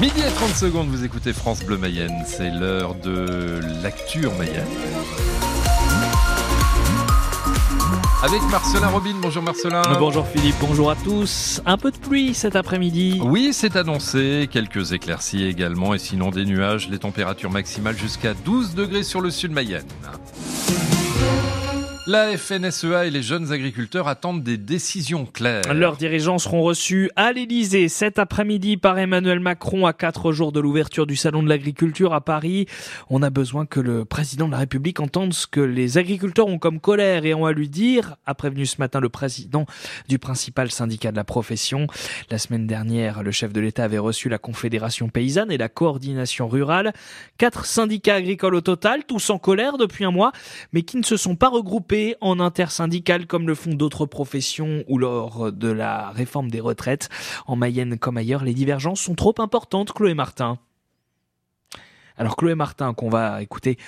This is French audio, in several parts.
Midi et 30 secondes, vous écoutez France Bleu Mayenne. C'est l'heure de l'acture Mayenne. Avec Marcelin Robin. Bonjour Marcelin. Bonjour Philippe, bonjour à tous. Un peu de pluie cet après-midi. Oui, c'est annoncé. Quelques éclaircies également et sinon des nuages. Les températures maximales jusqu'à 12 degrés sur le sud Mayenne. La FNSEA et les jeunes agriculteurs attendent des décisions claires. Leurs dirigeants seront reçus à l'Elysée cet après-midi par Emmanuel Macron à quatre jours de l'ouverture du Salon de l'agriculture à Paris. On a besoin que le président de la République entende ce que les agriculteurs ont comme colère et ont à lui dire, a prévenu ce matin le président du principal syndicat de la profession. La semaine dernière, le chef de l'État avait reçu la Confédération paysanne et la coordination rurale. Quatre syndicats agricoles au total, tous en colère depuis un mois, mais qui ne se sont pas regroupés en intersyndical comme le font d'autres professions ou lors de la réforme des retraites. En Mayenne comme ailleurs, les divergences sont trop importantes, Chloé Martin. Alors Chloé Martin qu'on va écouter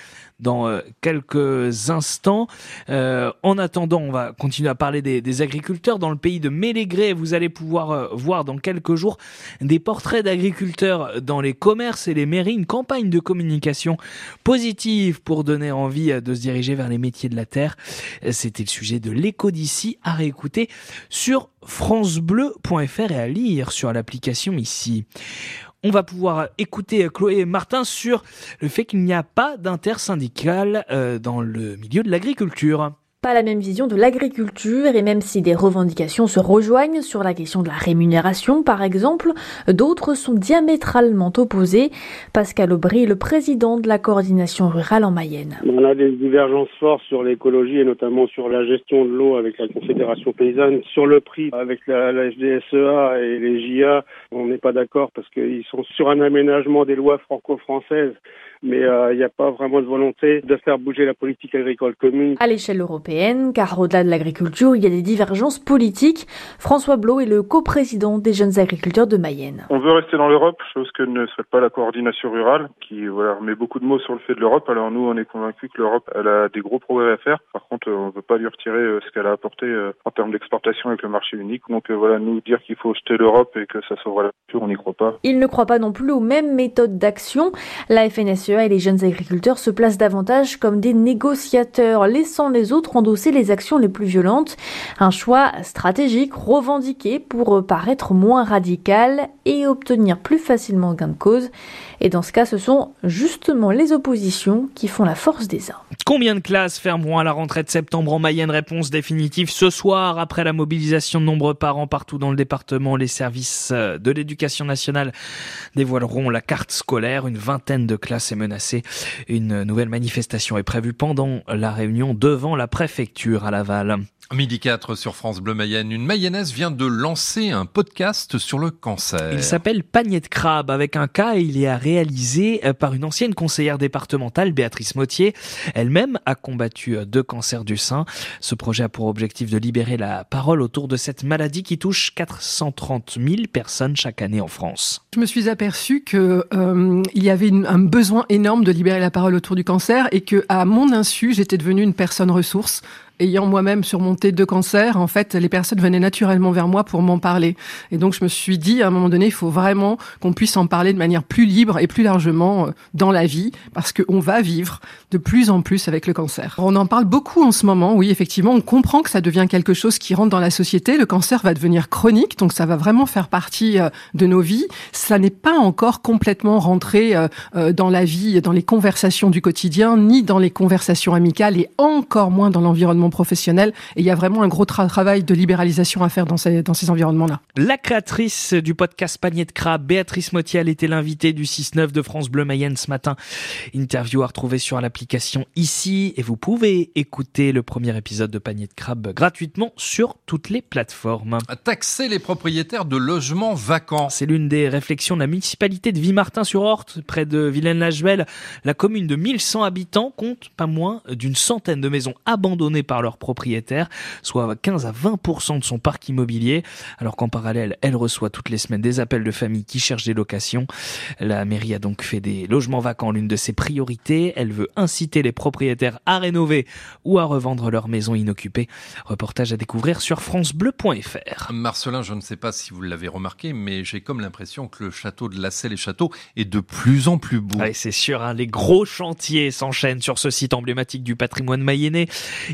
dans euh, quelques instants. Euh, en attendant, on va continuer à parler des, agriculteurs dans le pays de Mélégré. Vous allez pouvoir euh, voir dans quelques jours des portraits d'agriculteurs dans les commerces et les mairies, une campagne de communication positive pour donner envie de se diriger vers les métiers de la terre. C'était le sujet de l'écho d'ici à réécouter sur francebleu.fr et à lire sur l'application ici on va pouvoir écouter Chloé Martin sur le fait qu'il n'y a pas d'intersyndical euh, dans le milieu de l'agriculture pas la même vision de l'agriculture et même si des revendications se rejoignent sur la question de la rémunération par exemple, d'autres sont diamétralement opposées. Pascal Aubry, le président de la coordination rurale en Mayenne. On a des divergences fortes sur l'écologie et notamment sur la gestion de l'eau avec la Confédération paysanne, sur le prix avec la, la FDSEA et les JA, on n'est pas d'accord parce qu'ils sont sur un aménagement des lois franco-françaises mais euh, il n'y a pas vraiment de volonté de faire bouger la politique agricole commune. À l'échelle européenne, car au-delà de l'agriculture, il y a des divergences politiques. François Blot est le coprésident des jeunes agriculteurs de Mayenne. On veut rester dans l'Europe, chose que ne souhaite pas la coordination rurale, qui voilà, met beaucoup de mots sur le fait de l'Europe. Alors nous, on est convaincus que l'Europe, elle a des gros progrès à faire. Par contre, on ne veut pas lui retirer euh, ce qu'elle a apporté euh, en termes d'exportation avec le marché unique. Donc voilà, nous dire qu'il faut jeter l'Europe et que ça sauvera la culture, on n'y croit pas. Il ne croit pas non plus aux mêmes méthodes d'action. La FNSE et les jeunes agriculteurs se placent davantage comme des négociateurs, laissant les autres endosser les actions les plus violentes. Un choix stratégique revendiqué pour paraître moins radical et obtenir plus facilement gain de cause. Et dans ce cas, ce sont justement les oppositions qui font la force des uns. Combien de classes fermeront à la rentrée de septembre en Mayenne Réponse définitive ce soir après la mobilisation de nombreux parents partout dans le département. Les services euh, de l'éducation nationale dévoileront la carte scolaire. Une vingtaine de classes est menacée. Une nouvelle manifestation est prévue pendant la réunion devant la préfecture à Laval. Midi 4 sur France Bleu Mayenne, une mayonnaise vient de lancer un podcast sur le cancer. Il s'appelle Panier de crabe avec un cas et il est réalisé euh, par une ancienne conseillère départementale, Béatrice Mottier. Elle-même a combattu euh, deux cancers du sein. Ce projet a pour objectif de libérer la parole autour de cette maladie qui touche 430 000 personnes chaque année en France. Je me suis aperçu que euh, il y avait un besoin énorme de libérer la parole autour du cancer et que à mon insu, j'étais devenue une personne ressource ayant moi-même surmonté deux cancers, en fait, les personnes venaient naturellement vers moi pour m'en parler. Et donc, je me suis dit, à un moment donné, il faut vraiment qu'on puisse en parler de manière plus libre et plus largement euh, dans la vie, parce qu'on va vivre de plus en plus avec le cancer. On en parle beaucoup en ce moment, oui, effectivement, on comprend que ça devient quelque chose qui rentre dans la société. Le cancer va devenir chronique, donc ça va vraiment faire partie euh, de nos vies. Ça n'est pas encore complètement rentré euh, dans la vie, dans les conversations du quotidien, ni dans les conversations amicales, et encore moins dans l'environnement professionnel. Et il y a vraiment un gros travail de libéralisation à faire dans ces, dans ces environnements-là. La créatrice du podcast Panier de Crabe, Béatrice Motiel, était l'invitée du 6-9 de France Bleu Mayenne ce matin. Interview à retrouver sur l'application ici. Et vous pouvez écouter le premier épisode de Panier de Crabe gratuitement sur toutes les plateformes. Taxer les propriétaires de logements vacants. C'est l'une des réflexions de la municipalité de Vimartin-sur-Orte, près de Vilaine-la-Juelle. La commune de 1100 habitants compte pas moins d'une centaine de maisons abandonnées par par leurs propriétaires, soit 15 à 20% de son parc immobilier, alors qu'en parallèle, elle reçoit toutes les semaines des appels de familles qui cherchent des locations. La mairie a donc fait des logements vacants l'une de ses priorités. Elle veut inciter les propriétaires à rénover ou à revendre leur maison inoccupée. Reportage à découvrir sur francebleu.fr. Marcelin, je ne sais pas si vous l'avez remarqué, mais j'ai comme l'impression que le château de la Selle et Château est de plus en plus beau. Oui, c'est sûr, hein, les gros chantiers s'enchaînent sur ce site emblématique du patrimoine mayennais.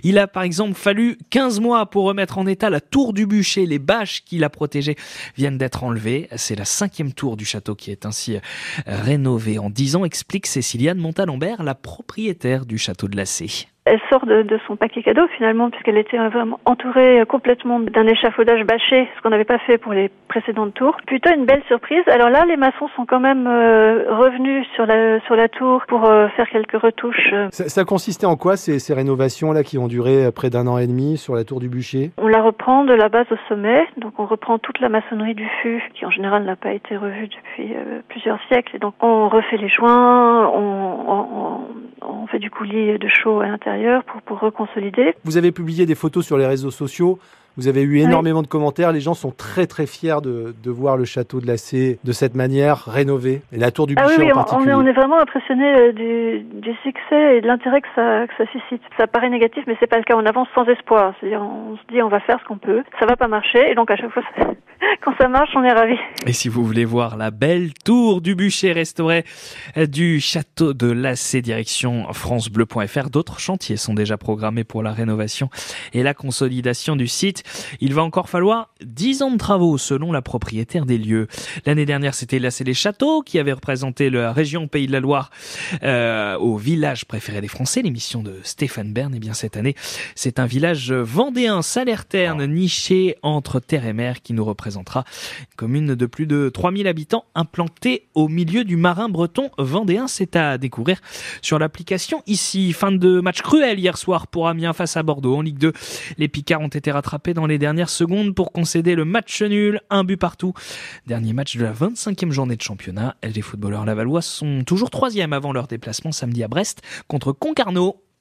Il a par exemple fallu 15 mois pour remettre en état la tour du bûcher. Les bâches qui la protégeaient viennent d'être enlevées. C'est la cinquième tour du château qui est ainsi euh, rénovée en 10 ans, explique Céciliane Montalembert, la propriétaire du château de la C. Elle sort de, de, son paquet cadeau finalement puisqu'elle était vraiment entourée complètement d'un échafaudage bâché, ce qu'on n'avait pas fait pour les précédentes tours. Plutôt une belle surprise. Alors là, les maçons sont quand même euh, revenus sur la sur la tour pour euh, faire quelques retouches. Ça, ça, consistait en quoi ces, ces rénovations là qui ont duré euh, près d'un an et demi sur la tour du bûcher? On la reprend de la base au sommet, donc on reprend toute la maçonnerie du fût qui en général n'a pas été revue depuis euh, plusieurs siècles. Et donc on refait les joints, on, on, on fait du coulis de chaux à l'intérieur pour, pour reconsolider. Vous avez publié des photos sur les réseaux sociaux. Vous avez eu énormément oui. de commentaires. Les gens sont très très fiers de, de voir le château de la C de cette manière rénové et la tour du ah Bûcher oui, en particulier. On est, on est vraiment impressionné du, du, succès et de l'intérêt que ça, que ça suscite. Ça paraît négatif, mais c'est pas le cas. On avance sans espoir. C'est-à-dire, on se dit on va faire ce qu'on peut. Ça va pas marcher et donc à chaque fois. Quand ça marche, on est ravis. Et si vous voulez voir la belle tour du bûcher restaurée du château de Lassé, direction francebleu.fr, d'autres chantiers sont déjà programmés pour la rénovation et la consolidation du site. Il va encore falloir 10 ans de travaux selon la propriétaire des lieux. L'année dernière, c'était Lassé les Châteaux qui avait représenté la région Pays de la Loire euh, au village préféré des Français, l'émission de Stéphane Bern. Et bien cette année, c'est un village vendéen, Salers-Terne, niché entre terre et mer qui nous représente commune de plus de 3000 habitants implantée au milieu du marin breton vendéen. C'est à découvrir sur l'application ici. Fin de match cruel hier soir pour Amiens face à Bordeaux en Ligue 2. Les Picards ont été rattrapés dans les dernières secondes pour concéder le match nul, un but partout. Dernier match de la 25e journée de championnat. Les footballeurs lavallois sont toujours troisième avant leur déplacement samedi à Brest contre Concarneau.